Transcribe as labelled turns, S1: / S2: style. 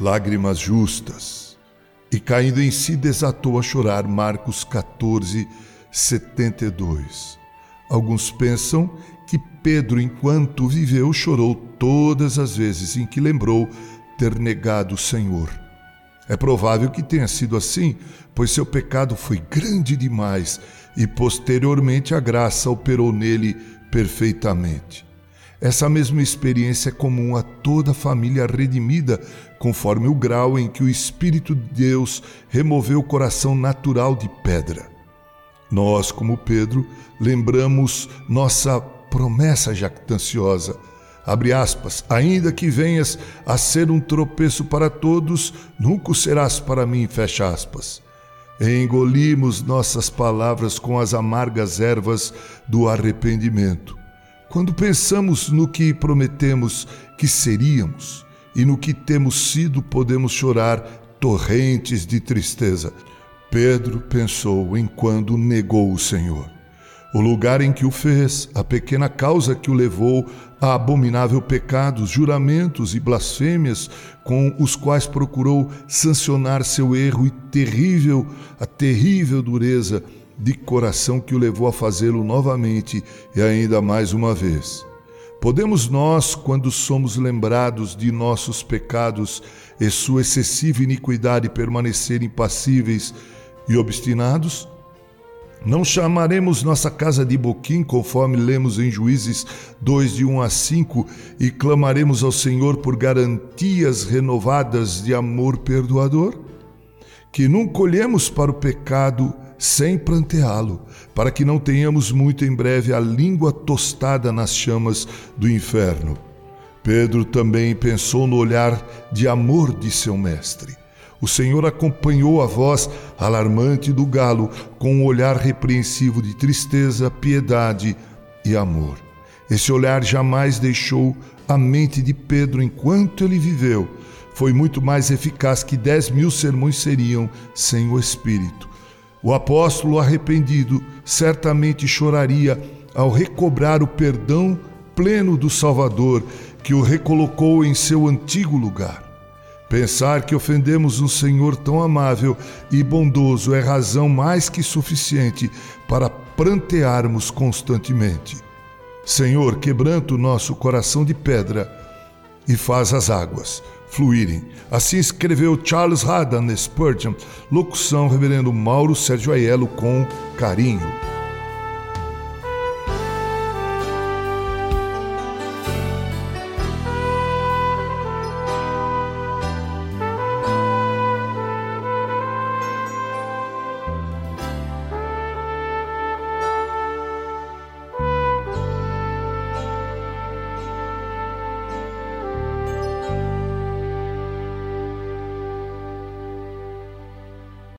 S1: lágrimas justas. E caindo em si, desatou a chorar. Marcos 14, 72. Alguns pensam que Pedro, enquanto viveu, chorou todas as vezes em que lembrou ter negado o Senhor. É provável que tenha sido assim, pois seu pecado foi grande demais e posteriormente a graça operou nele perfeitamente. Essa mesma experiência é comum a toda família redimida, conforme o grau em que o Espírito de Deus removeu o coração natural de pedra. Nós, como Pedro, lembramos nossa promessa jactanciosa. Abre aspas, ainda que venhas a ser um tropeço para todos, nunca serás para mim, fecha aspas. Engolimos nossas palavras com as amargas ervas do arrependimento. Quando pensamos no que prometemos que seríamos e no que temos sido, podemos chorar torrentes de tristeza. Pedro pensou em quando negou o Senhor. O lugar em que o fez, a pequena causa que o levou a abominável pecados, juramentos e blasfêmias com os quais procurou sancionar seu erro e terrível, a terrível dureza de coração que o levou a fazê-lo novamente e ainda mais uma vez. Podemos nós, quando somos lembrados de nossos pecados e sua excessiva iniquidade, permanecer impassíveis e obstinados? Não chamaremos nossa casa de boquim, conforme lemos em Juízes 2, de 1 a 5, e clamaremos ao Senhor por garantias renovadas de amor perdoador? Que não colhemos para o pecado sem pranteá-lo, para que não tenhamos muito em breve a língua tostada nas chamas do inferno. Pedro também pensou no olhar de amor de seu mestre. O Senhor acompanhou a voz alarmante do galo com um olhar repreensivo de tristeza, piedade e amor. Esse olhar jamais deixou a mente de Pedro enquanto ele viveu. Foi muito mais eficaz que dez mil sermões seriam sem o Espírito. O apóstolo arrependido certamente choraria ao recobrar o perdão pleno do Salvador que o recolocou em seu antigo lugar. Pensar que ofendemos um Senhor tão amável e bondoso é razão mais que suficiente para prantearmos constantemente. Senhor, quebranta o nosso coração de pedra e faz as águas fluírem. Assim escreveu Charles Haddon Spurgeon, locução Reverendo Mauro Sérgio Aiello com carinho.